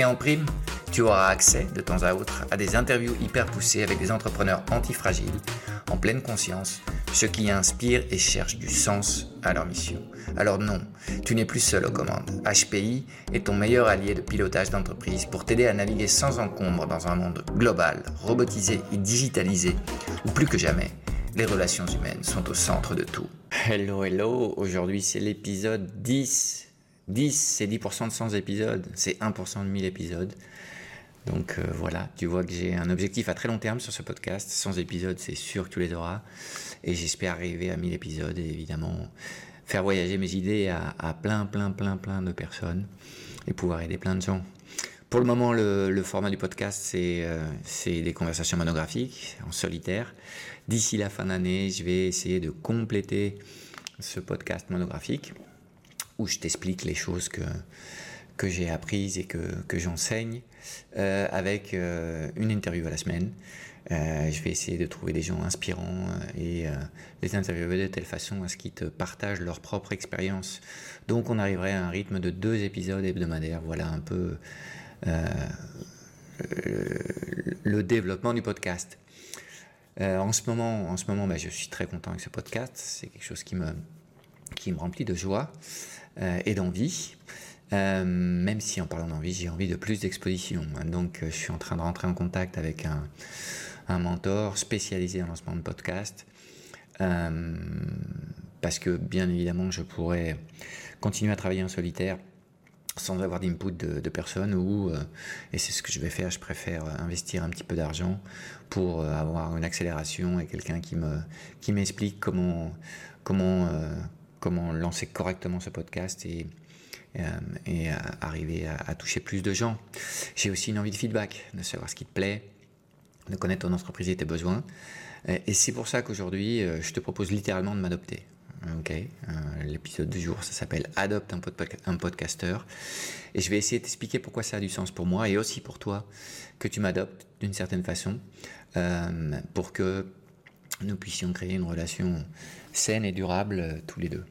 Et en prime, tu auras accès de temps à autre à des interviews hyper poussées avec des entrepreneurs antifragiles, en pleine conscience, ceux qui inspirent et cherchent du sens à leur mission. Alors non, tu n'es plus seul aux commandes. HPI est ton meilleur allié de pilotage d'entreprise pour t'aider à naviguer sans encombre dans un monde global, robotisé et digitalisé, où plus que jamais, les relations humaines sont au centre de tout. Hello, hello, aujourd'hui c'est l'épisode 10 10, c'est 10% de 100 épisodes, c'est 1% de 1000 épisodes. Donc euh, voilà, tu vois que j'ai un objectif à très long terme sur ce podcast. 100 épisodes, c'est sûr que tu les auras. Et j'espère arriver à 1000 épisodes et évidemment faire voyager mes idées à, plein, plein, plein, plein de personnes et pouvoir aider plein de gens. Pour le moment, le, format du podcast, euh, c'est des conversations monographiques en solitaire. D'ici la fin d'année, je vais essayer de compléter ce podcast monographique où je t'explique les choses que, que j'ai apprises et que, que j'enseigne euh, avec euh, une interview à la semaine. Euh, je vais essayer de trouver des gens inspirants et les interviewer de telle façon à ce qu'ils te partagent leur propre expérience. Donc on arriverait à un rythme de deux épisodes hebdomadaires. Voilà un peu le, développement du podcast. en ce moment, en ce moment bah, je suis très content avec ce podcast. C'est quelque chose qui me, qui me remplit de joie. Euh, et d'envie. Euh, même si en parlant d'envie, j'ai envie de plus d'exposition. Donc, euh, je suis en train de rentrer en contact avec un, mentor spécialisé en lancement de podcast. parce que bien évidemment, je pourrais continuer à travailler en solitaire sans avoir d'input de, de personne ou, et c'est ce que je vais faire, je préfère investir un petit peu d'argent pour avoir une accélération et quelqu'un qui me qui m'explique comment comment comment lancer correctement ce podcast et, euh, et arriver à, toucher plus de gens. J'ai aussi une envie de feedback, de savoir ce qui te plaît, de connaître ton entreprise et tes besoins. Euh, et c'est pour ça qu'aujourd'hui, euh, je te propose littéralement de m'adopter. Ok, l'épisode du jour, ça s'appelle Adopte un, un podcasteur. Et je vais essayer de t'expliquer pourquoi ça a du sens pour moi et aussi pour toi que tu m'adoptes d'une certaine façon pour que nous puissions créer une relation saine et durable euh, tous les deux.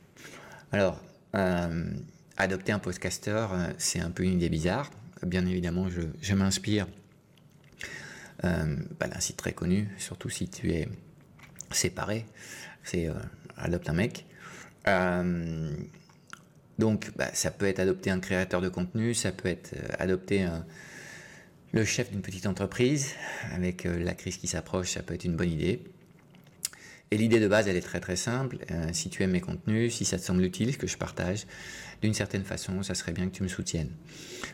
Alors, euh, adopter un podcaster, euh, c'est un peu une idée bizarre. Bien évidemment, je, m'inspire bah, d'un site très connu, surtout si tu es séparé. C'est adopte un mec. donc, bah, ça peut être adopter un créateur de contenu, ça peut être adopter le chef d'une petite entreprise. Avec la crise qui s'approche, ça peut être une bonne idée. Et l'idée de base, elle est très très simple. Euh, si tu aimes mes contenus, si ça te semble utile, ce que je partage, d'une certaine façon, ça serait bien que tu me soutiennes.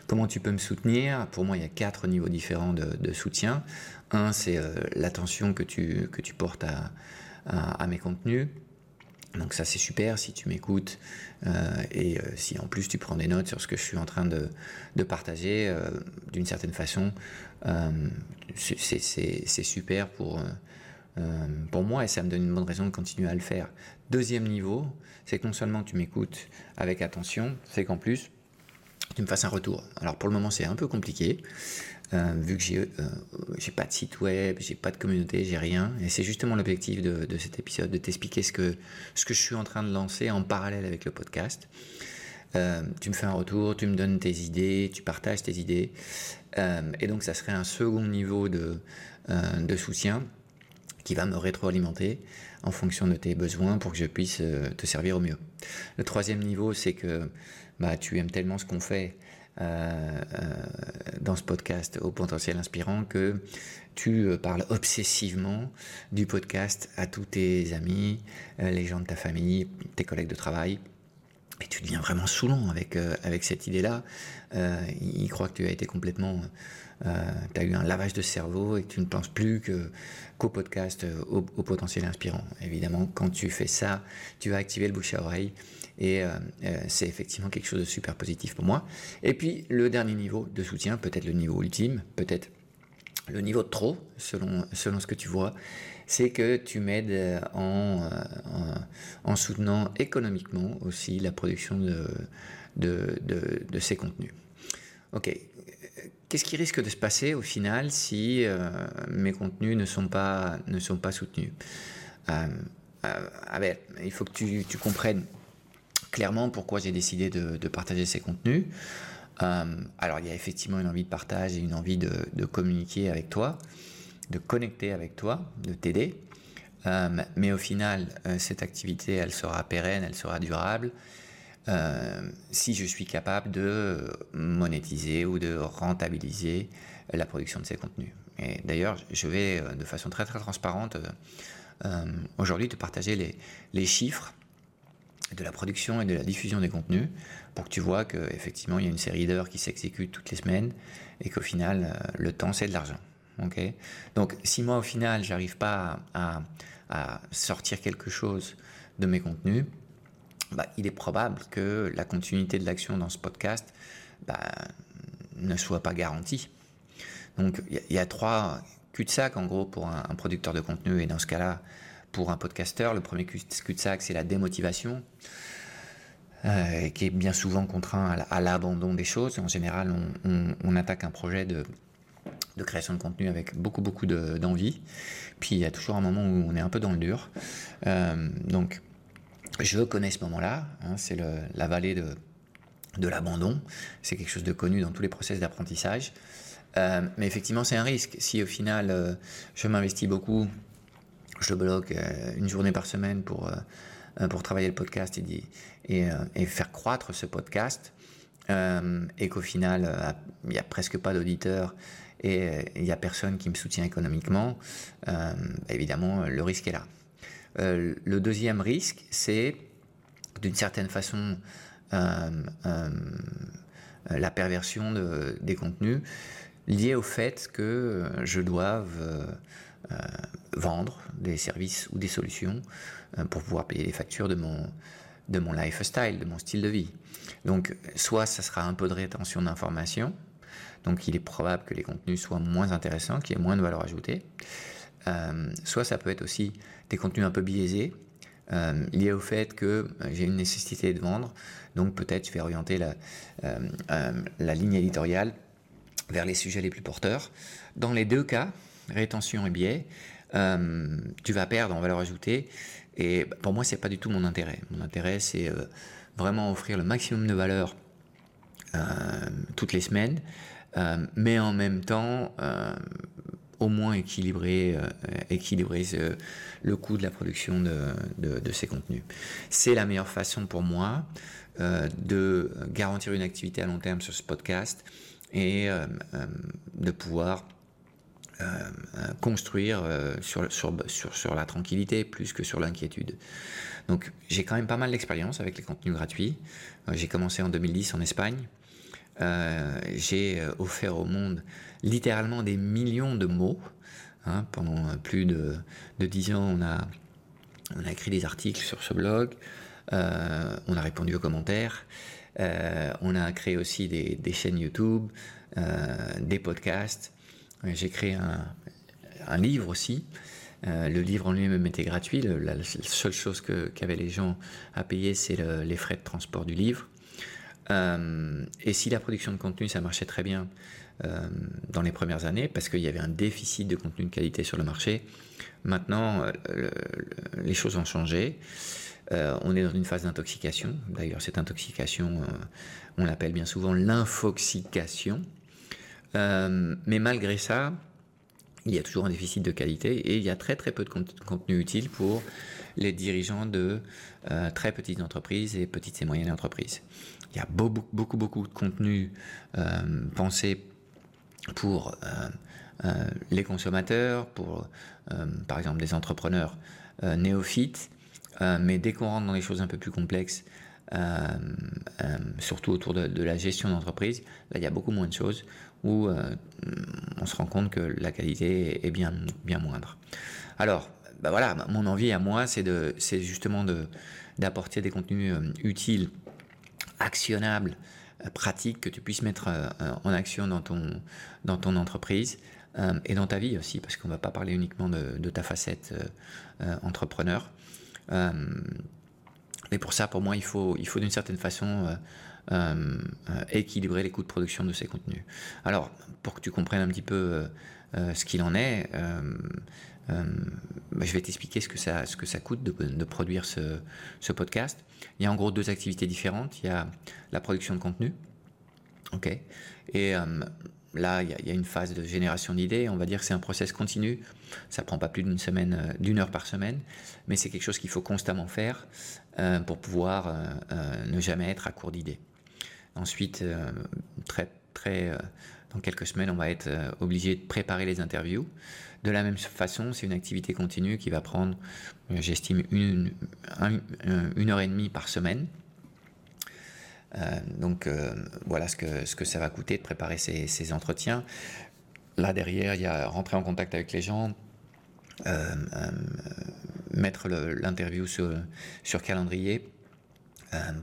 Comment tu peux me soutenir? Pour moi, il y a quatre niveaux différents de, soutien. Un, c'est euh, l'attention que tu, que tu portes à, à, mes contenus. Donc ça c'est super si tu m'écoutes euh, et si en plus tu prends des notes sur ce que je suis en train de, de partager, d'une certaine façon, c'est super pour euh, pour moi, et ça me donne une bonne raison de continuer à le faire. Deuxième niveau, c'est que non seulement tu m'écoutes avec attention, c'est qu'en plus, tu me fasses un retour. Alors pour le moment, c'est un peu compliqué, euh, vu que j'ai euh, pas de site web, j'ai pas de communauté, j'ai rien. Et c'est justement l'objectif de, cet épisode, de t'expliquer ce que, ce que je suis en train de lancer en parallèle avec le podcast. Euh, tu me fais un retour, tu me donnes tes idées, tu partages tes idées. et donc ça serait un second niveau de, de soutien qui va me rétroalimenter en fonction de tes besoins pour que je puisse euh, te servir au mieux. Le troisième niveau, c'est que bah, tu aimes tellement ce qu'on fait dans ce podcast au potentiel inspirant que tu parles obsessivement du podcast à tous tes amis, les gens de ta famille, tes collègues de travail. Et tu deviens vraiment saoulant avec, avec cette idée-là. ils croient que tu as été complètement euh, tu as eu un lavage de cerveau et que tu ne penses plus qu'au podcast, euh, au, potentiel inspirant. Évidemment, quand tu fais ça, tu vas activer le bouche à oreille et euh, c'est effectivement quelque chose de super positif pour moi. Et puis le dernier niveau de soutien, peut-être le niveau ultime, peut-être le niveau de trop, selon, selon ce que tu vois, c'est que tu m'aides en, en, soutenant économiquement aussi la production de, de ces contenus. Ok, Qu'est-ce qui risque de se passer au final si euh, mes contenus ne sont pas, ne sont pas soutenus? Euh, euh, Il faut que tu, comprennes clairement pourquoi j'ai décidé de, de, partager ces contenus. alors il y a effectivement une envie de partage et une envie de, de communiquer avec toi, de connecter avec toi, de t'aider. mais au final, cette activité, elle sera pérenne, elle sera durable. Euh, si je suis capable de monétiser ou de rentabiliser la production de ces contenus. Et d'ailleurs, je vais euh, de façon très très transparente euh, aujourd'hui te partager les, chiffres de la production et de la diffusion des contenus pour que tu vois qu'effectivement il y a une série d'heures qui s'exécutent toutes les semaines et qu'au final le temps c'est de l'argent. Donc si moi au final j'arrive pas à sortir quelque chose de mes contenus, bah, il est probable que la continuité de l'action dans ce podcast bah, ne soit pas garantie. Donc il y, a trois cul-de-sac en gros pour un, producteur de contenu et dans ce cas-là pour un podcasteur. Le premier cul-de-sac c'est la démotivation. Euh, qui est bien souvent contraint à l'abandon des choses. En général, on, attaque un projet de, création de contenu avec beaucoup beaucoup d'envie. Puis il y a toujours un moment où on est un peu dans le dur. Euh, donc je connais ce moment-là, hein, c'est la vallée de, l'abandon, c'est quelque chose de connu dans tous les process d'apprentissage. Euh, mais effectivement, c'est un risque. Si au final, euh, je m'investis beaucoup, je bloque euh, une journée par semaine pour, travailler le podcast et, et, et faire croître ce podcast, et qu'au final, il n'y a presque pas d'auditeurs et il n'y a personne qui me soutient économiquement, évidemment, le risque est là. Euh, le deuxième risque, c'est d'une certaine façon euh, euh, la perversion des contenus liée au fait que je doive vendre des services ou des solutions pour pouvoir payer les factures de mon, de mon lifestyle, de mon style de vie. Donc, soit ça sera un peu de rétention d'informations, donc il est probable que les contenus soient moins intéressants, qu'il y ait moins de valeur ajoutée. Soit ça peut être aussi des contenus un peu biaisés, euh, liés au fait que euh, j'ai une nécessité de vendre, donc peut-être je vais orienter la, la ligne éditoriale vers les sujets les plus porteurs. Dans les deux cas, rétention et biais, tu vas perdre en valeur ajoutée. Et pour moi, c'est pas du tout mon intérêt. Mon intérêt, c'est vraiment offrir le maximum de valeur toutes les semaines, mais en même temps au moins équilibrer, euh, équilibrer le coût de la production de, ces contenus. C'est la meilleure façon pour moi euh, de garantir une activité à long terme sur ce podcast et euh, de pouvoir construire sur, la tranquillité plus que sur l'inquiétude. Donc j'ai quand même pas mal d'expérience avec les contenus gratuits. j'ai commencé en 2010 en Espagne. Euh, j'ai euh, offert au monde littéralement des millions de mots. Hein, pendant plus de, dix ans, on a, on a écrit des articles sur ce blog, euh, on a répondu aux commentaires, on a créé aussi des, chaînes YouTube, des podcasts. J'ai créé un, livre aussi. le livre en lui-même était gratuit. la, seule chose qu'avaient les gens à payer, c'est les frais de transport du livre. Euh, et si la production de contenu, ça marchait très bien euh, dans les premières années, parce qu'il y avait un déficit de contenu de qualité sur le marché, maintenant, euh, les choses ont changé. on est dans une phase d'intoxication. D'ailleurs, cette intoxication, on l'appelle bien souvent l'infoxication. mais malgré ça, il y a toujours un déficit de qualité et il y a très très peu de contenu utile pour les dirigeants de très petites entreprises et petites et moyennes entreprises. Il y a beaucoup, beaucoup, de contenu pensé pour les consommateurs, pour par exemple des entrepreneurs néophytes. mais dès qu'on rentre dans les choses un peu plus complexes, euh, euh, surtout autour de, la gestion d'entreprise, là il y a beaucoup moins de choses où euh, on se rend compte que la qualité est bien, bien moindre. Alors, bah voilà, mon envie à moi, c'est justement d'apporter des contenus utiles, actionnables, pratiques que tu puisses mettre en action dans ton, entreprise et dans ta vie aussi, parce qu'on ne va pas parler uniquement de, ta facette entrepreneur. Mais pour ça, pour moi, il faut, d'une certaine façon euh, euh, équilibrer les coûts de production de ces contenus. Alors, pour que tu comprennes un petit peu euh, ce qu'il en est, bah, je vais t'expliquer ce que ça, coûte de, produire ce, podcast. Il y a en gros deux activités différentes. Il y a la production de contenu, ok, et Là, il y, a une phase de génération d'idées. On va dire que c'est un process continu. Ça prend pas plus d'une semaine, euh, d'une heure par semaine, mais c'est quelque chose qu'il faut constamment faire euh, pour pouvoir euh, ne jamais être à court d'idées. Ensuite, très, très, dans quelques semaines, on va être obligé de préparer les interviews. De la même façon, c'est une activité continue qui va prendre, j'estime, une, une heure et demie par semaine. Euh, donc euh, voilà ce que, ce que ça va coûter de préparer ces, entretiens. Là derrière, il y a rentrer en contact avec les gens, euh, mettre l'interview sur, sur calendrier,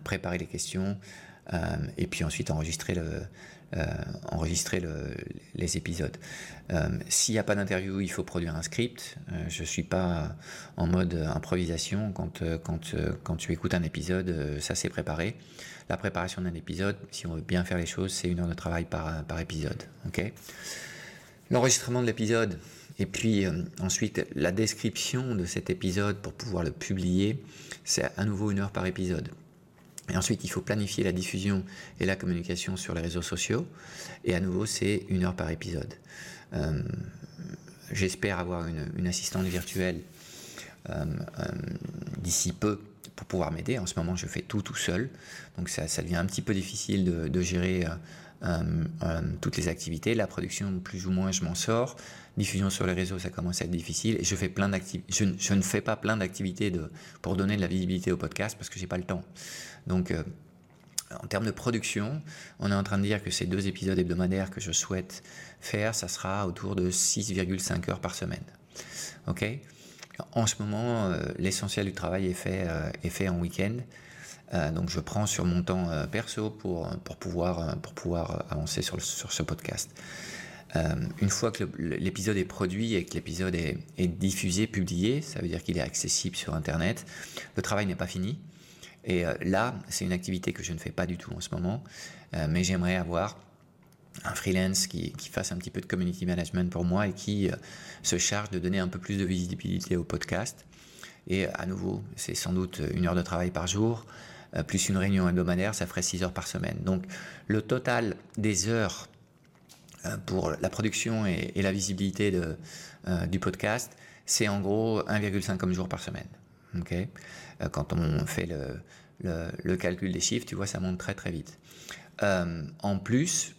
préparer les questions, et puis ensuite enregistrer enregistrer les épisodes. S'il n'y a pas d'interview, il faut produire un script. je ne suis pas en mode improvisation. Quand, tu écoutes un épisode, ça s'est préparé. La préparation d'un épisode, si on veut bien faire les choses, c'est une heure de travail par, épisode. L'enregistrement de l'épisode et puis euh, ensuite la description de cet épisode pour pouvoir le publier, c'est à nouveau une heure par épisode. Et ensuite, il faut planifier la diffusion et la communication sur les réseaux sociaux. Et à nouveau, c'est une heure par épisode. Euh, j'espère avoir une, assistante virtuelle euh, d'ici peu pour pouvoir m'aider. En ce moment, je fais tout tout seul, donc ça, devient un petit peu difficile de, gérer euh, euh, euh, toutes les activités. La production, plus ou moins, je m'en sors. Diffusion sur les réseaux, ça commence à être difficile. Et je fais plein. Je, je, ne fais pas plein d'activités pour donner de la visibilité au podcast parce que j'ai pas le temps. Donc en termes de production, on est en train de dire que ces deux épisodes hebdomadaires que je souhaite faire, ça sera autour de 6,5 heures par semaine. Ok? En ce moment, euh, l'essentiel du travail est fait, euh, en week-end. Euh, donc je prends sur mon temps perso pour, pouvoir, avancer sur, ce podcast. une fois que l'épisode est produit et que l'épisode est, diffusé, publié, ça veut dire qu'il est accessible sur Internet, le travail n'est pas fini. Et là, c'est une activité que je ne fais pas du tout en ce moment, mais j'aimerais avoir un freelance qui, fasse un petit peu de community management pour moi et qui euh, se charge de donner un peu plus de visibilité au podcast. Et à nouveau, c'est sans doute une heure de travail par jour, euh, plus une réunion hebdomadaire, ça ferait 6 heures par semaine. Donc le total des heures euh, pour la production et, la visibilité du podcast, c'est en gros 1,5 comme jour par semaine. Okay Quand on fait le, le, calcul des chiffres, tu vois, ça monte très très vite. en plus,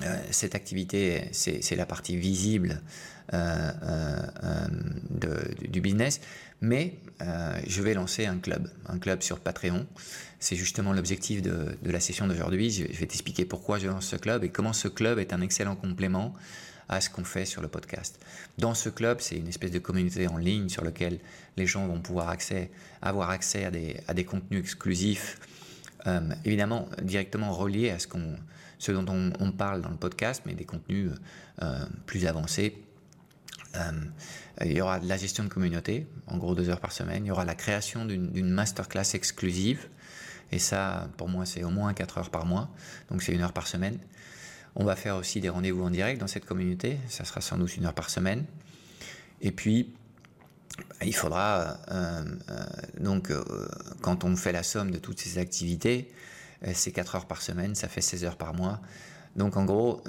euh, cette activité, c'est la partie visible euh, euh, du business, mais je vais lancer un club, un club sur Patreon. C'est justement l'objectif de, la session d'aujourd'hui. Je, vais t'expliquer pourquoi je lance ce club et comment ce club est un excellent complément à ce qu'on fait sur le podcast. Dans ce club, c'est une espèce de communauté en ligne sur laquelle les gens vont pouvoir avoir accès à des, contenus exclusifs, évidemment directement reliés à ce qu'on ce dont on, parle dans le podcast, mais des contenus euh, plus avancés. Euh, il y aura de la gestion de communauté, en gros deux heures par semaine. Il y aura la création d'une masterclass exclusive. Et ça, pour moi, c'est au moins quatre heures par mois. Donc c'est une heure par semaine. On va faire aussi des rendez-vous en direct dans cette communauté. Ça sera sans doute une heure par semaine. Et puis, il faudra, euh, donc, quand on fait la somme de toutes ces activités, euh, c'est 4 heures par semaine, ça fait 16 heures par mois. Donc en gros,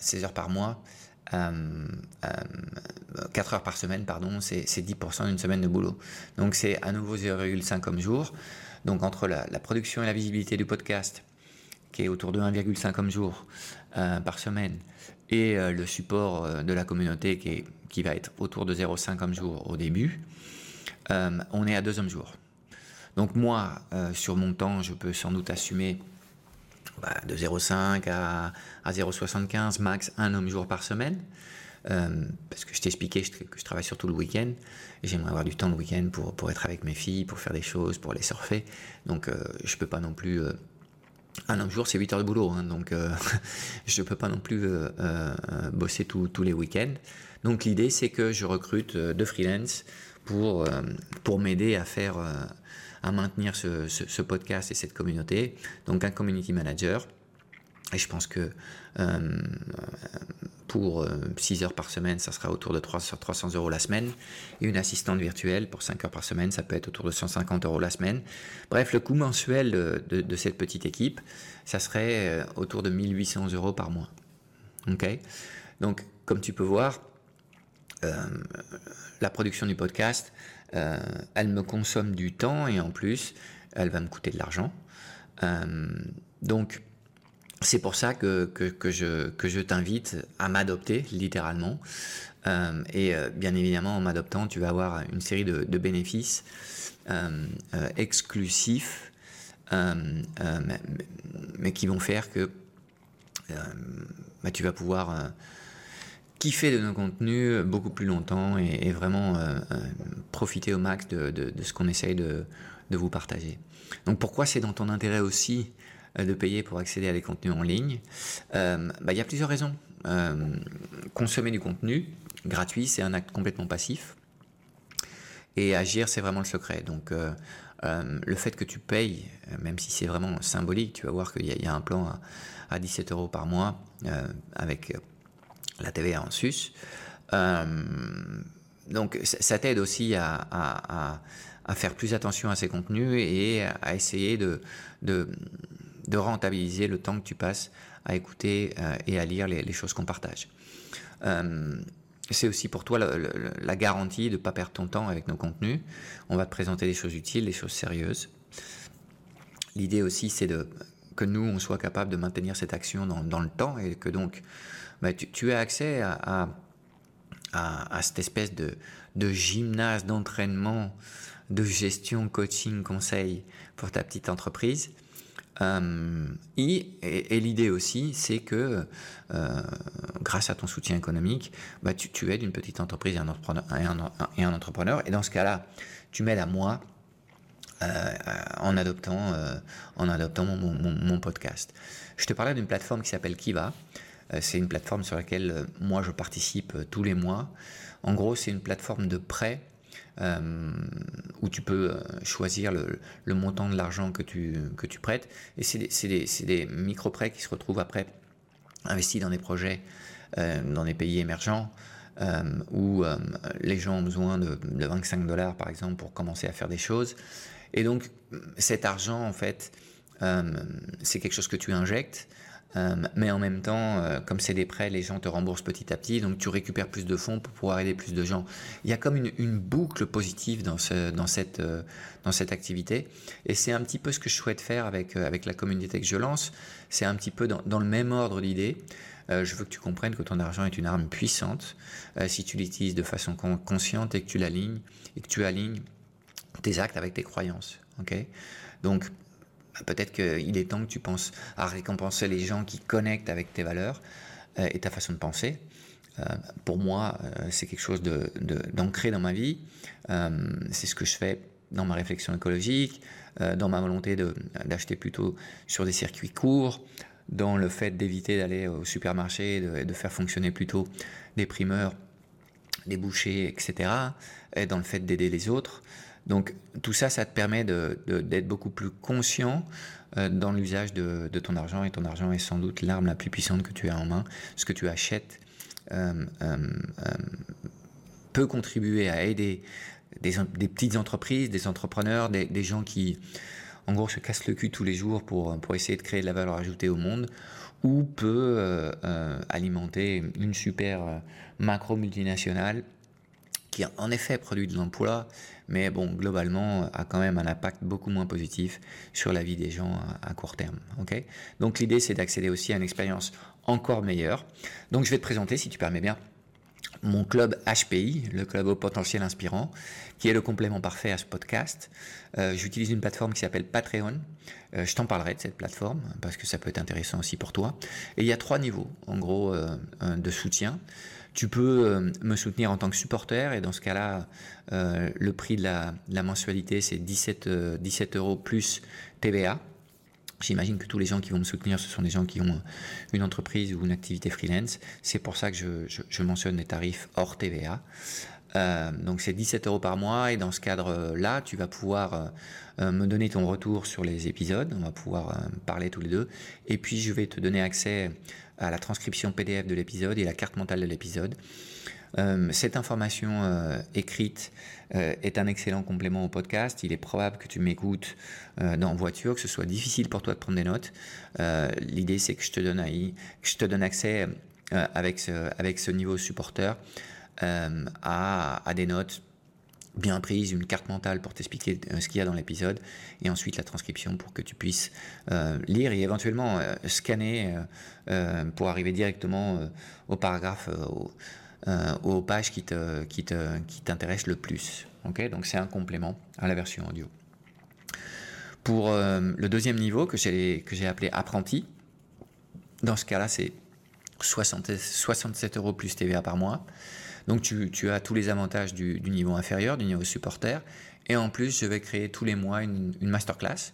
16 euh, heures par mois, 4 euh, heures par semaine, pardon, c'est 10% d'une semaine de boulot. Donc c'est à nouveau 0,5 comme jour. Donc entre la, production et la visibilité du podcast, qui est autour de 1,5 jours par semaine, et le support de la communauté qui, qui va être autour de 0,5 jour au début, on est à 2 hommes jour. Donc moi, sur mon temps, je peux sans doute assumer bah, de 0,5 à, à 0,75 max un homme jour par semaine. Euh, parce que je t'expliquais que je travaille surtout le week-end. J'aimerais avoir du temps le week-end pour, pour être avec mes filles, pour faire des choses, pour les surfer. Donc euh, je peux pas non plus... Euh, un homme jour, c'est 8 heures de boulot, hein, donc je ne peux pas non plus bosser tous les week-ends. Donc l'idée, c'est que je recrute de freelance pour, pour m'aider à faire à maintenir ce, podcast et cette communauté. Donc un community manager. Et je pense que euh, pour 6 euh, heures par semaine, ça sera autour de 300 euros la semaine. Et une assistante virtuelle pour 5 heures par semaine, ça peut être autour de 150 euros la semaine. Bref, le coût mensuel de, cette petite équipe, ça serait euh, autour de 1800 euros par mois. Ok? Donc, comme tu peux voir, la production du podcast, elle me consomme du temps et en plus, elle va me coûter de l'argent. Donc, c'est pour ça que, que, je, que je t'invite à m'adopter, littéralement. Euh, et bien évidemment, en m'adoptant, tu vas avoir une série de, bénéfices exclusifs, mais, qui vont faire que bah, tu vas pouvoir kiffer de nos contenus beaucoup plus longtemps et, vraiment euh, euh, profiter au max de, ce qu'on essaye de, vous partager. Donc pourquoi c'est dans ton intérêt aussi euh, de payer pour accéder à des contenus en ligne bah, Il y a plusieurs raisons. consommer du contenu gratuit, c'est un acte complètement passif. Et agir, c'est vraiment le secret. Donc, le fait que tu payes, même si c'est vraiment symbolique, tu vas voir qu'il y, a un plan à, à 17 euros par mois avec la TVA en sus. Euh, donc ça t'aide aussi à, faire plus attention à ces contenus et à essayer de, de, rentabiliser le temps que tu passes à écouter euh, et à lire les, choses qu'on partage. Euh, c'est aussi pour toi la, garantie de ne pas perdre ton temps avec nos contenus. On va te présenter des choses utiles, des choses sérieuses. L'idée aussi, c'est de que nous, on soit capable de maintenir cette action dans, le temps et que donc bah, tu, as accès à, cette espèce de, de gymnase d'entraînement, de gestion, coaching, conseil pour ta petite entreprise. Euh, et, l'idée aussi, c'est que euh, grâce à ton soutien économique, bah, tu, aides une petite entreprise et un entrepreneur. Et dans ce cas-là, tu m'aides à moi euh, en adoptant, mon, podcast. Je te parlais d'une plateforme qui s'appelle Kiva. C'est une plateforme sur laquelle moi je participe tous les mois. En gros, c'est une plateforme de prêt où tu peux choisir le, montant de l'argent que tu, que tu prêtes. Et c'est des, des micro-prêts qui se retrouvent après investis dans des projets dans des pays émergents. où les gens ont besoin de, de, 25 dollars par exemple pour commencer à faire des choses. Et donc cet argent en fait, c'est quelque chose que tu injectes euh, mais en même temps, euh, comme c'est des prêts, les gens te remboursent petit à petit, donc tu récupères plus de fonds pour pouvoir aider plus de gens. Il y a comme une, boucle positive euh, dans cette activité, et c'est un petit peu ce que je souhaite faire avec, la communauté que je lance. C'est un petit peu dans, dans le même ordre d'idées. je veux que tu comprennes que ton argent est une arme puissante si tu l'utilises de façon consciente et que tu l'alignes et que tu alignes tes actes avec tes croyances. Ok? Donc Peut-être qu'il est temps que tu penses à récompenser les gens qui connectent avec tes valeurs euh, et ta façon de penser. Euh, pour moi, euh, c'est quelque chose d'ancré dans ma vie. c'est ce que je fais dans ma réflexion écologique, dans ma volonté d'acheter plutôt sur des circuits courts, dans le fait d'éviter d'aller au supermarché et de, faire fonctionner plutôt des primeurs, des bouchers, etc. Et dans le fait d'aider les autres. Donc tout ça, ça te permet d'être beaucoup plus conscient euh, dans l'usage de, ton argent et ton argent est sans doute l'arme la plus puissante que tu as en main. Ce que tu achètes euh, euh, peut contribuer à aider des, petites entreprises, des entrepreneurs, des, gens qui en gros se cassent le cul tous les jours pour, essayer de créer de la valeur ajoutée au monde ou peut alimenter une super macro multinationale qui en effet produit de l'emploi, mais bon, globalement, a quand même un impact beaucoup moins positif sur la vie des gens à, court terme. Donc l'idée, c'est d'accéder aussi à une expérience encore meilleure. Donc je vais te présenter, si tu permets bien, mon club HPI, le club au potentiel inspirant, qui est le complément parfait à ce podcast. Euh, j'utilise une plateforme qui s'appelle Patreon. Euh, je t'en parlerai de cette plateforme parce que ça peut être intéressant aussi pour toi. Et il y a trois niveaux, en gros, euh, de soutien. Tu peux me soutenir en tant que supporter et dans ce cas-là, le prix de la, mensualité c'est 17, 17 euros plus TVA. J'imagine que tous les gens qui vont me soutenir, ce sont des gens qui ont une entreprise ou une activité freelance. C'est pour ça que je, mentionne les tarifs hors TVA. Euh, donc c'est 17 euros par mois et dans ce cadre-là, tu vas pouvoir euh, euh, me donner ton retour sur les épisodes. On va pouvoir parler tous les deux. Et puis je vais te donner accès à la transcription PDF de l'épisode et la carte mentale de l'épisode. Euh, cette information euh, écrite euh, est un excellent complément au podcast. Il est probable que tu m'écoutes dans voiture, que ce soit difficile pour toi de prendre des notes. L'idée, c'est que je te donne, je te donne accès avec, ce, avec ce niveau supporter à, à des notes bien prises, une carte mentale pour t'expliquer ce qu'il y a dans l'épisode, et ensuite la transcription pour que tu puisses lire et éventuellement scanner pour arriver directement au paragraphe, euh, aux pages qui te, qui te, qui t'intéressent le plus. Donc c'est un complément à la version audio. Pour euh, le deuxième niveau que j'ai appelé apprenti, dans ce cas-là c'est 67 euros plus TVA par mois. Donc tu, as tous les avantages du, niveau inférieur, du niveau supporter. Et en plus, je vais créer tous les mois une, masterclass.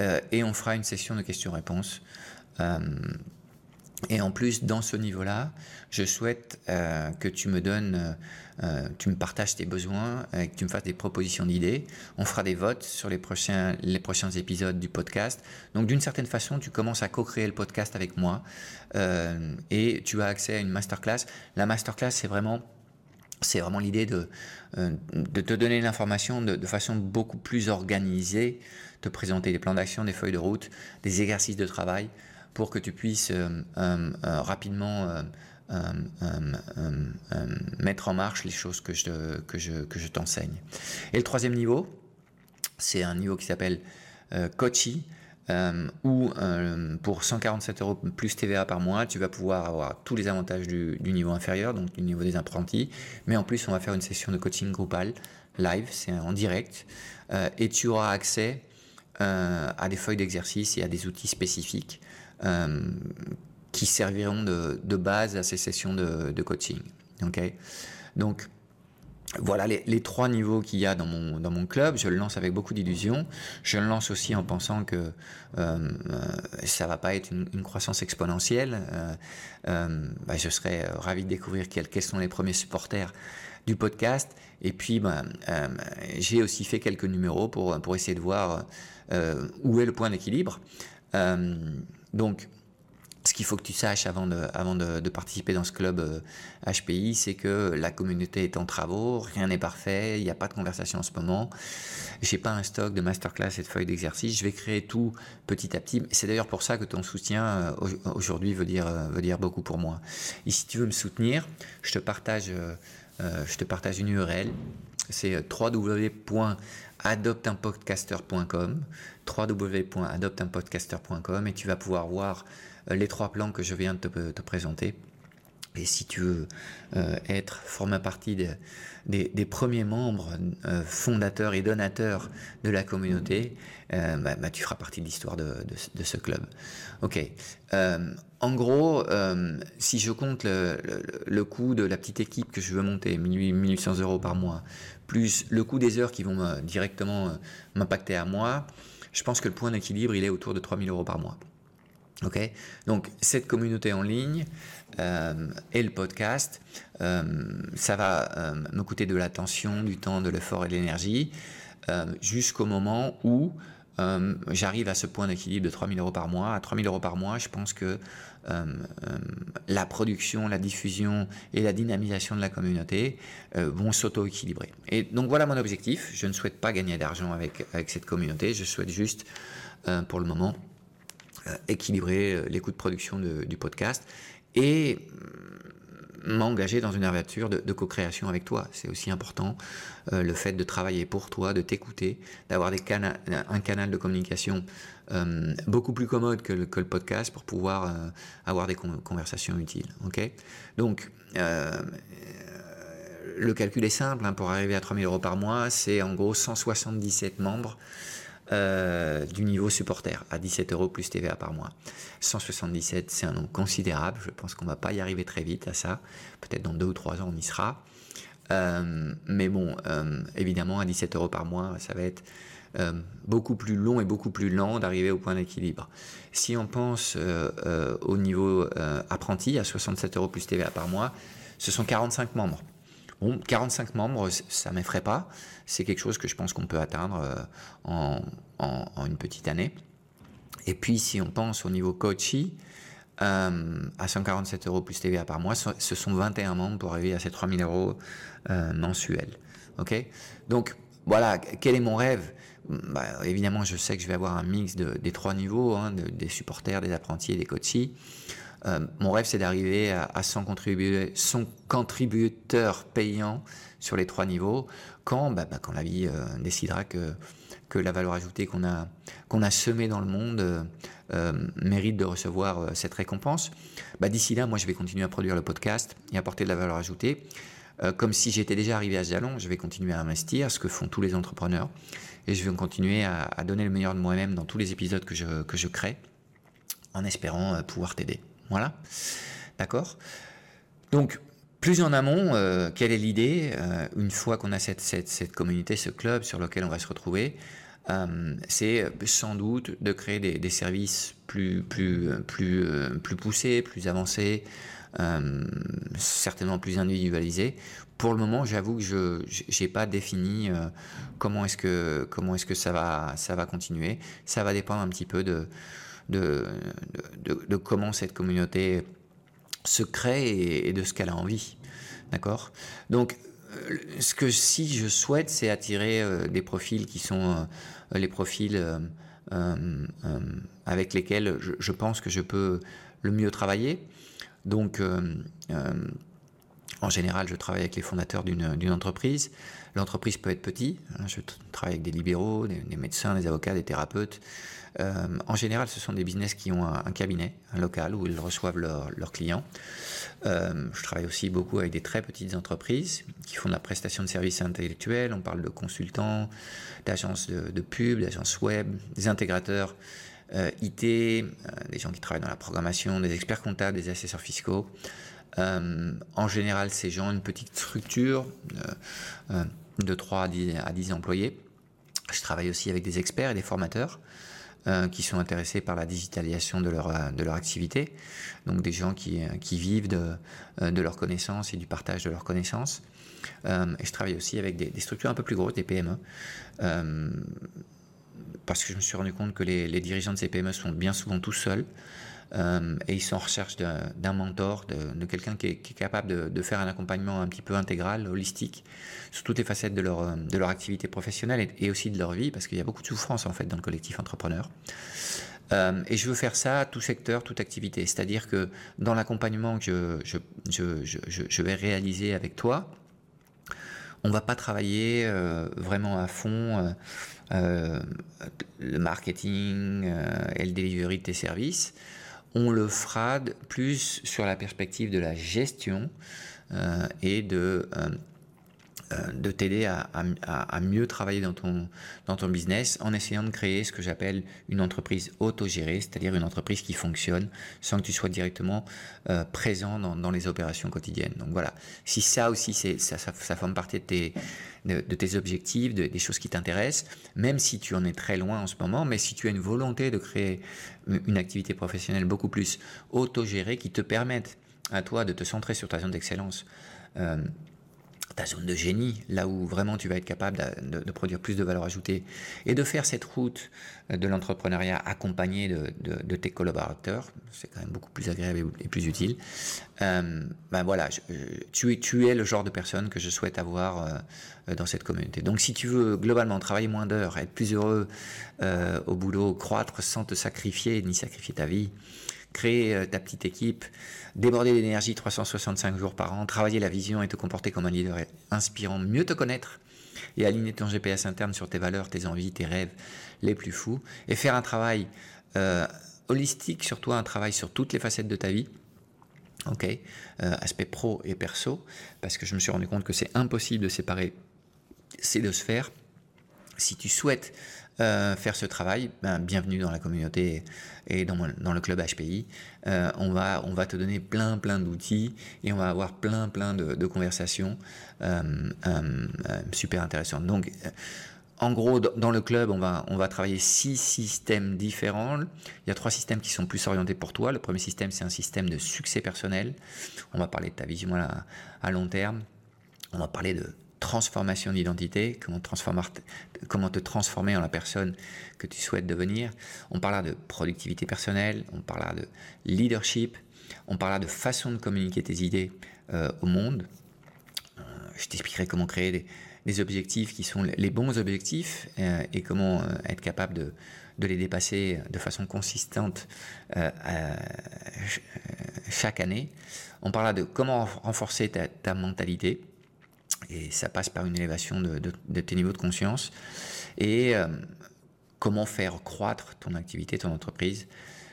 Euh, et on fera une session de questions-réponses. Euh, et en plus, dans ce niveau-là, je souhaite euh, que tu me donnes, tu me partages tes besoins, que tu me fasses des propositions d'idées. On fera des votes sur les prochains, les prochains épisodes du podcast. Donc, d'une certaine façon, tu commences à co-créer le podcast avec moi et tu as accès à une masterclass. La masterclass, c'est vraiment c'est vraiment l'idée de, de te donner l'information de, façon beaucoup plus organisée, te présenter des plans d'action, des feuilles de route, des exercices de travail, pour que tu puisses euh, euh, euh, rapidement mettre en marche les choses que je, que je, t'enseigne. Et le troisième niveau, c'est un niveau qui s'appelle Coachy. Euh, où pour 147 euros plus TVA par mois, tu vas pouvoir avoir tous les avantages du, niveau inférieur, donc du niveau des apprentis, mais en plus on va faire une session de coaching groupal live, c'est en direct, euh, et tu auras accès euh, à des feuilles d'exercice et à des outils spécifiques euh, qui serviront de, base à ces sessions de, de coaching. Okay Donc, voilà les, trois niveaux qu'il y a dans mon, club. Je le lance avec beaucoup d'illusions. Je le lance aussi en pensant que euh, ça va pas être une, croissance exponentielle. Euh, euh, bah, je serais ravi de découvrir quels, sont les premiers supporters du podcast. Et puis, bah, euh, j'ai aussi fait quelques numéros pour, pour essayer de voir euh, où est le point d'équilibre. Euh, donc, ce qu'il faut que tu saches avant de, participer dans ce club euh, HPI, c'est que la communauté est en travaux, rien n'est parfait, il n'y a pas de conversation en ce moment. J'ai pas un stock de masterclass et de feuilles d'exercice. Je vais créer tout petit à petit. C'est d'ailleurs pour ça que ton soutien euh, aujourd'hui veut dire, euh, veut dire beaucoup pour moi. Et si tu veux me soutenir, je te partage, je te partage une URL. C'est www adoptunpodcaster.com, www.adoptunpodcaster.com et tu vas pouvoir voir euh, les trois plans que je viens de te, te présenter. Et si tu veux euh, être, former partie de, des, premiers membres euh, fondateurs et donateurs de la communauté, euh, bah, bah, tu feras partie de l'histoire de, ce club. Ok. Euh, en gros, euh, si je compte le, coût de la petite équipe que je veux monter, 1800 euros par mois, plus le coût des heures qui vont directement m'impacter à moi, je pense que le point d'équilibre, il est autour de 3000 euros par mois. Ok, donc cette communauté en ligne euh, et le podcast, euh, ça va euh, me coûter de l'attention, du temps, de l'effort et de l'énergie, jusqu'au moment où j'arrive à ce point d'équilibre de 3000 euros par mois. À 3000 euros par mois, je pense que la production, la diffusion et la dynamisation de la communauté vont s'auto-équilibrer. Et donc voilà mon objectif. Je ne souhaite pas gagner d'argent avec, avec cette communauté. Je souhaite juste, pour le moment, équilibrer euh, les coûts de production du podcast et m'engager dans une aventure de, co-création avec toi. C'est aussi important euh, le fait de travailler pour toi, de t'écouter, d'avoir un canal de communication euh, beaucoup plus commode que le, podcast pour pouvoir euh, avoir des conversations utiles. Ok? Donc, le calcul est simple. Hein, pour arriver à 3000 euros par mois, c'est en gros 177 membres euh, du niveau supporter à 17 euros plus TVA par mois. 177, c'est un nombre considérable. Je pense qu'on va pas y arriver très vite à ça. Peut-être dans deux ou trois ans, on y sera. Euh, mais bon, euh, évidemment, à 17 euros par mois, ça va être beaucoup plus long et beaucoup plus lent d'arriver au point d'équilibre. Si on pense au niveau apprenti, à 67 euros plus TVA par mois, ce sont 45 membres. Bon, 45 membres, ça m'effraie pas. C'est quelque chose que je pense qu'on peut atteindre euh, en, une petite année. Et puis, si on pense au niveau coachy, euh, à 147 euros plus TVA par mois, ce sont 21 membres pour arriver à ces 3000 euros euh, mensuels. Ok? Donc, voilà, quel est mon rêve? Bah, Évidemment, je sais que je vais avoir un mix des trois niveaux, hein, des supporters, des apprentis et des coachs. Euh, mon rêve, c'est d'arriver à, 100, contributeurs payants sur les trois niveaux quand, bah, bah, quand la vie euh, décidera que, que la valeur ajoutée qu'on a, qu'on a semée dans le monde euh, mérite de recevoir cette récompense. Bah, D'ici là, moi, je vais continuer à produire le podcast et apporter de la valeur ajoutée. comme si j'étais déjà arrivé à ce jalon, je vais continuer à investir, ce que font tous les entrepreneurs, et je vais continuer à, à donner le meilleur de moi-même dans tous les épisodes que je, que je crée, en espérant pouvoir t'aider. Voilà. D'accord Donc, plus en amont, euh, quelle est l'idée euh, Une fois qu'on a cette, cette, communauté, ce club sur lequel on va se retrouver, euh, c'est sans doute de créer des, services plus, plus, plus, plus poussés, plus avancés, certainement plus individualisés. Pour le moment, j'avoue que je n'ai pas défini comment est-ce que comment est-ce que ça va ça va continuer. Ça va dépendre un petit peu de de, comment cette communauté se crée et, de ce qu'elle a envie. D'accord? Donc, euh, ce que si je souhaite, c'est attirer euh, des profils qui sont euh, les profils avec lesquels je, pense que je peux le mieux travailler. Donc, en général, je travaille avec les fondateurs d'une entreprise. L'entreprise peut être petite. Hein, je travaille avec des libéraux, des, médecins, des avocats, des thérapeutes. Euh, en général, ce sont des business qui ont un, cabinet, un local où ils reçoivent leurs clients. Euh, je travaille aussi beaucoup avec des très petites entreprises qui font de la prestation de services intellectuels. On parle de consultants, d'agences de, pub, d'agences web, des intégrateurs euh, IT, des gens qui travaillent dans la programmation, des experts comptables, des assesseurs fiscaux. en général, ces gens ont une petite structure de 3 à 10, à 10 employés. Je travaille aussi avec des experts et des formateurs. Euh, qui sont intéressés par la digitalisation de leur, euh, de leur activité, donc des gens qui, euh, qui vivent de, de leurs connaissances et du partage de leurs connaissances. et je travaille aussi avec des, structures un peu plus grosses, des PME, parce que je me suis rendu compte que les, les dirigeants de ces PME sont bien souvent tout seuls. Euh, et ils sont en recherche d'un mentor, de, quelqu'un qui, est capable de, faire un accompagnement un petit peu intégral, holistique, sur toutes les facettes de leur, euh, de leur activité professionnelle et, aussi de leur vie, parce qu'il y a beaucoup de souffrance en fait dans le collectif entrepreneur. Euh, et je veux faire ça tout secteur, toute activité. C'est-à-dire que dans l'accompagnement que je, je, je, je, vais réaliser avec toi, on va pas travailler vraiment à fond le marketing et le delivery de tes services on le fera plus sur la perspective de la gestion euh, et de euh, de t'aider à, à, mieux travailler dans ton, dans ton business en essayant de créer ce que j'appelle une entreprise autogérée, c'est-à-dire une entreprise qui fonctionne sans que tu sois directement euh, présent dans, dans, les opérations quotidiennes. Donc voilà, si ça aussi, ça, ça, forme partie de tes, de, tes objectifs, de, des choses qui t'intéressent, même si tu en es très loin en ce moment, mais si tu as une volonté de créer une activité professionnelle beaucoup plus autogérée qui te permette à toi de te centrer sur ta zone d'excellence, euh, ta zone de génie, là où vraiment tu vas être capable de, produire plus de valeur ajoutée et de faire cette route de l'entrepreneuriat accompagné de, de, tes collaborateurs, c'est quand même beaucoup plus agréable et, plus utile. Euh, ben voilà, tu, es, tu es le genre de personne que je souhaite avoir euh, dans cette communauté. Donc si tu veux globalement travailler moins d'heures, être plus heureux euh, au boulot, croître sans te sacrifier ni sacrifier ta vie, créer ta petite équipe, déborder d'énergie 365 jours par an, travailler la vision et te comporter comme un leader inspirant, mieux te connaître et aligner ton GPS interne sur tes valeurs, tes envies, tes rêves les plus fous, et faire un travail holistique sur toi, un travail sur toutes les facettes de ta vie. Ok, aspect pro et perso, parce que je me suis rendu compte que c'est impossible de séparer ces deux sphères. Si tu souhaites euh, faire ce travail, ben, bienvenue dans la communauté et dans, le club HPI. Euh, on, va, on va te donner plein plein d'outils et on va avoir plein plein de, conversations euh, super intéressantes. Donc en gros, dans le club, on va, on va travailler six systèmes différents. Il y a trois systèmes qui sont plus orientés pour toi. Le premier système, c'est un système de succès personnel. On va parler de ta vision à, à long terme. On va parler de transformation d'identité, comment, comment te transformer en la personne que tu souhaites devenir. On parlera de productivité personnelle, on parlera de leadership, on parlera de façon de communiquer tes idées euh, au monde. Euh, je t'expliquerai comment créer des, objectifs qui sont les bons objectifs euh, et comment être capable de, les dépasser de façon consistante chaque année. On parlera de comment renforcer ta mentalité et ça passe par une élévation de, tes niveaux de conscience. Et euh, comment faire croître ton activité, ton entreprise,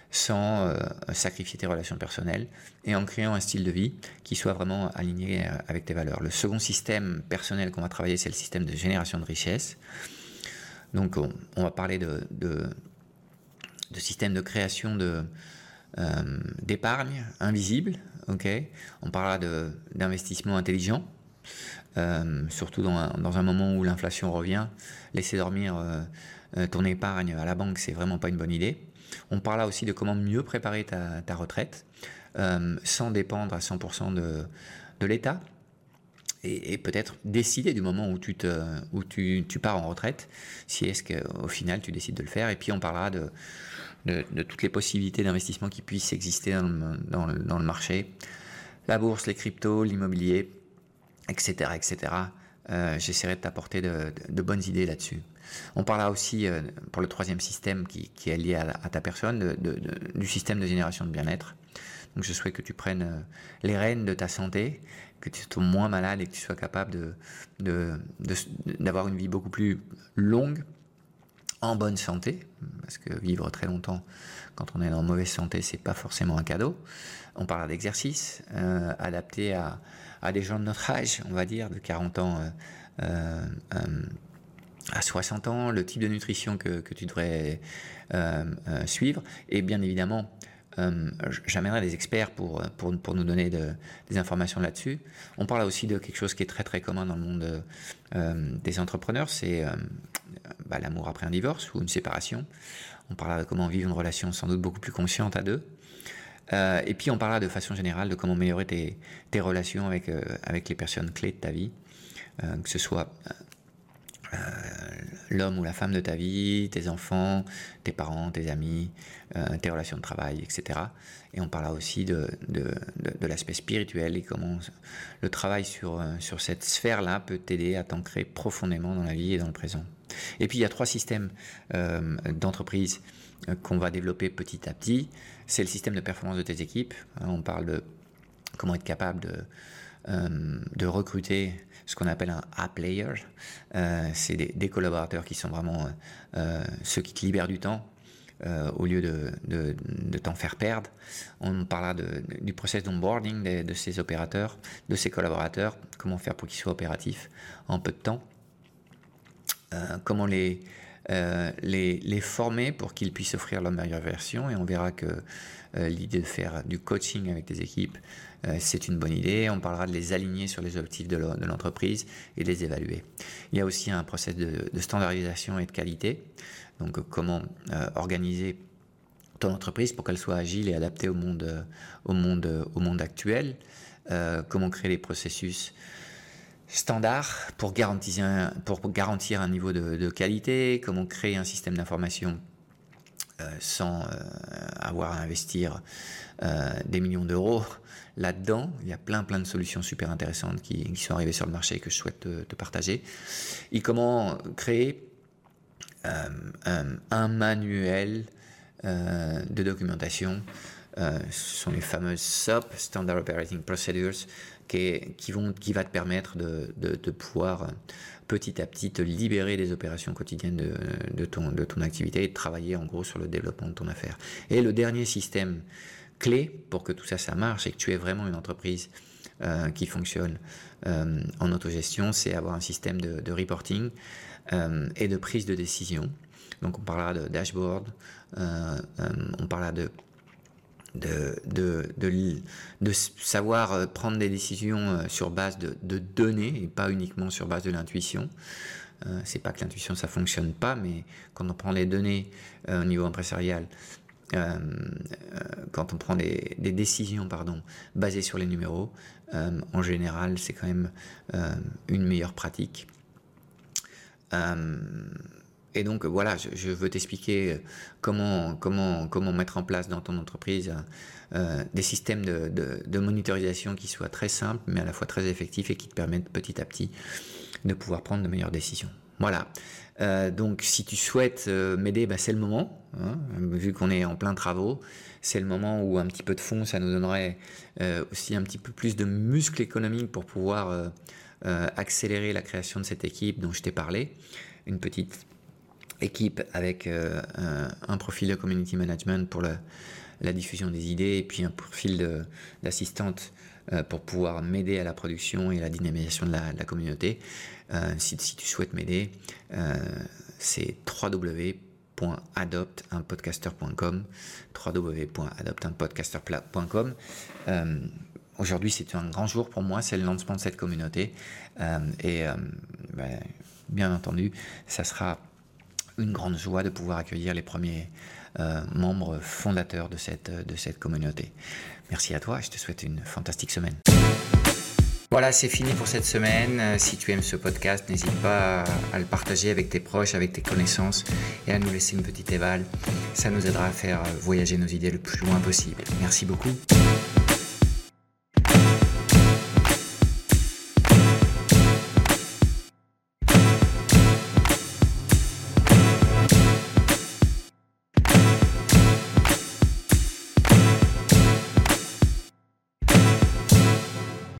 sans euh, sacrifier tes relations personnelles et en créant un style de vie qui soit vraiment aligné euh, avec tes valeurs. Le second système personnel qu'on va travailler, c'est le système de génération de richesse. Donc on, va parler de, système de création d'épargne invisible. on parlera d'investissement intelligent euh, surtout dans un, moment où l'inflation revient. Laisser dormir euh, euh, ton épargne à la banque, c'est vraiment pas une bonne idée. On parle aussi de comment mieux préparer ta, retraite sans dépendre à 100% de, l'État. Et, peut-être décider du moment où tu, pars en retraite, si est-ce qu'au final tu décides de le faire. Et puis on parlera de, toutes les possibilités d'investissement qui puissent exister dans le marché. La bourse, les cryptos, l'immobilier, etc. etc. Euh, j'essaierai de t'apporter de, bonnes idées là-dessus. On parlera aussi, euh, pour le troisième système qui, est lié à, ta personne, du système de génération de bien-être. Donc je souhaite que tu prennes euh, les rênes de ta santé, que tu sois moins malade et que tu sois capable d'avoir une vie beaucoup plus longue, en bonne santé, parce que vivre très longtemps quand on est en mauvaise santé, c'est pas forcément un cadeau. On parlera d'exercice adapté à, à des gens de notre âge, on va dire, de 40 ans euh, euh, euh, à 60 ans, le type de nutrition que, tu devrais suivre. Et bien évidemment, j'amènerai des experts pour, pour, nous donner des informations là-dessus. On parle aussi de quelque chose qui est très très commun dans le monde des entrepreneurs, c'est bah, l'amour après un divorce ou une séparation. On parlera de comment vivre une relation sans doute beaucoup plus consciente à deux. Euh, et puis on parlera de façon générale de comment améliorer tes, relations avec, euh, avec les personnes clés de ta vie, euh, que ce soit l'homme ou la femme de ta vie, tes enfants, tes parents, tes amis, tes relations de travail, etc. Et on parlera aussi de l'aspect spirituel et comment le travail sur, sur cette sphère-là peut t'aider à t'ancrer profondément dans la vie et dans le présent. Et puis il y a trois systèmes d'entreprise qu'on va développer petit à petit c'est le système de performance de tes équipes. Hein, on parle de comment être capable de, euh, de recruter ce qu'on appelle un A-player. Euh, c'est des, collaborateurs qui sont vraiment euh, ceux qui te libèrent du temps. au lieu de, de, t'en faire perdre, on parlera du process d'onboarding de, de ces opérateurs, de ces collaborateurs, comment faire pour qu'ils soient opératifs en peu de temps, comment les, euh, les, former pour qu'ils puissent offrir leur meilleure version et on verra que euh, l'idée de faire du coaching avec des équipes, euh, c'est une bonne idée. On parlera de les aligner sur les objectifs de l'entreprise et les évaluer. Il y a aussi un process de, de standardisation et de qualité. Donc comment organiser ton entreprise pour qu'elle soit agile et adaptée au monde, au monde, au monde actuel. comment créer les processus standard pour garantir un, niveau de, qualité, comment créer un système d'information euh, sans euh, avoir à investir euh, des millions d'euros là-dedans. Il y a plein plein de solutions super intéressantes qui, sont arrivées sur le marché que je souhaite te, partager. Et comment créer un manuel de documentation ce sont les fameuses SOP, Standard Operating Procedures, qui, vont, qui va te permettre de, de, pouvoir petit à petit te libérer des opérations quotidiennes de, de, ton, de ton activité et de travailler en gros sur le développement de ton affaire. Et le dernier système clé pour que tout ça, ça marche et que tu aies vraiment une entreprise euh, qui fonctionne euh, en autogestion, c'est avoir un système de, reporting euh, et de prise de décision. Donc on parlera de dashboard, on parlera de de, de, de, savoir euh, prendre des décisions euh, sur base de, données et pas uniquement sur base de l'intuition. Euh, c'est pas que l'intuition ça fonctionne pas, mais quand on prend les données au niveau empresarial, quand on prend des, des, décisions pardon, basées sur les numéros, en général c'est quand même une meilleure pratique. Et donc voilà, je, veux t'expliquer euh, comment, comment, comment mettre en place dans ton entreprise euh, euh, des systèmes de, de, de, monitorisation qui soient très simples, mais à la fois très effectifs et qui te permettent petit à petit de pouvoir prendre de meilleures décisions. Voilà. donc si tu souhaites m'aider, bah, c'est le moment. Hein, vu qu'on est en plein travaux, c'est le moment où un petit peu de fonds, ça nous donnerait aussi un petit peu plus de muscles économiques pour pouvoir accélérer la création de cette équipe dont je t'ai parlé. Une petite équipe avec euh, un, profil de community management pour la, diffusion des idées et puis un profil d'assistante euh, pour pouvoir m'aider à la production et à la dynamisation de la, communauté. Euh, si, tu souhaites m'aider, c'est www.adoptunpodcaster.com www.adoptunpodcaster.com Aujourd'hui, c'est un grand jour pour moi, c'est le lancement de cette communauté. et ben, bien entendu, ça sera une grande joie de pouvoir accueillir les premiers euh, membres fondateurs de cette, de cette communauté. Merci à toi, je te souhaite une fantastique semaine. Voilà, c'est fini pour cette semaine. Euh, si tu aimes ce podcast, n'hésite pas à le partager avec tes proches, avec tes connaissances et à nous laisser une petite éval. Ça nous aidera à faire voyager nos idées le plus loin possible. Merci beaucoup.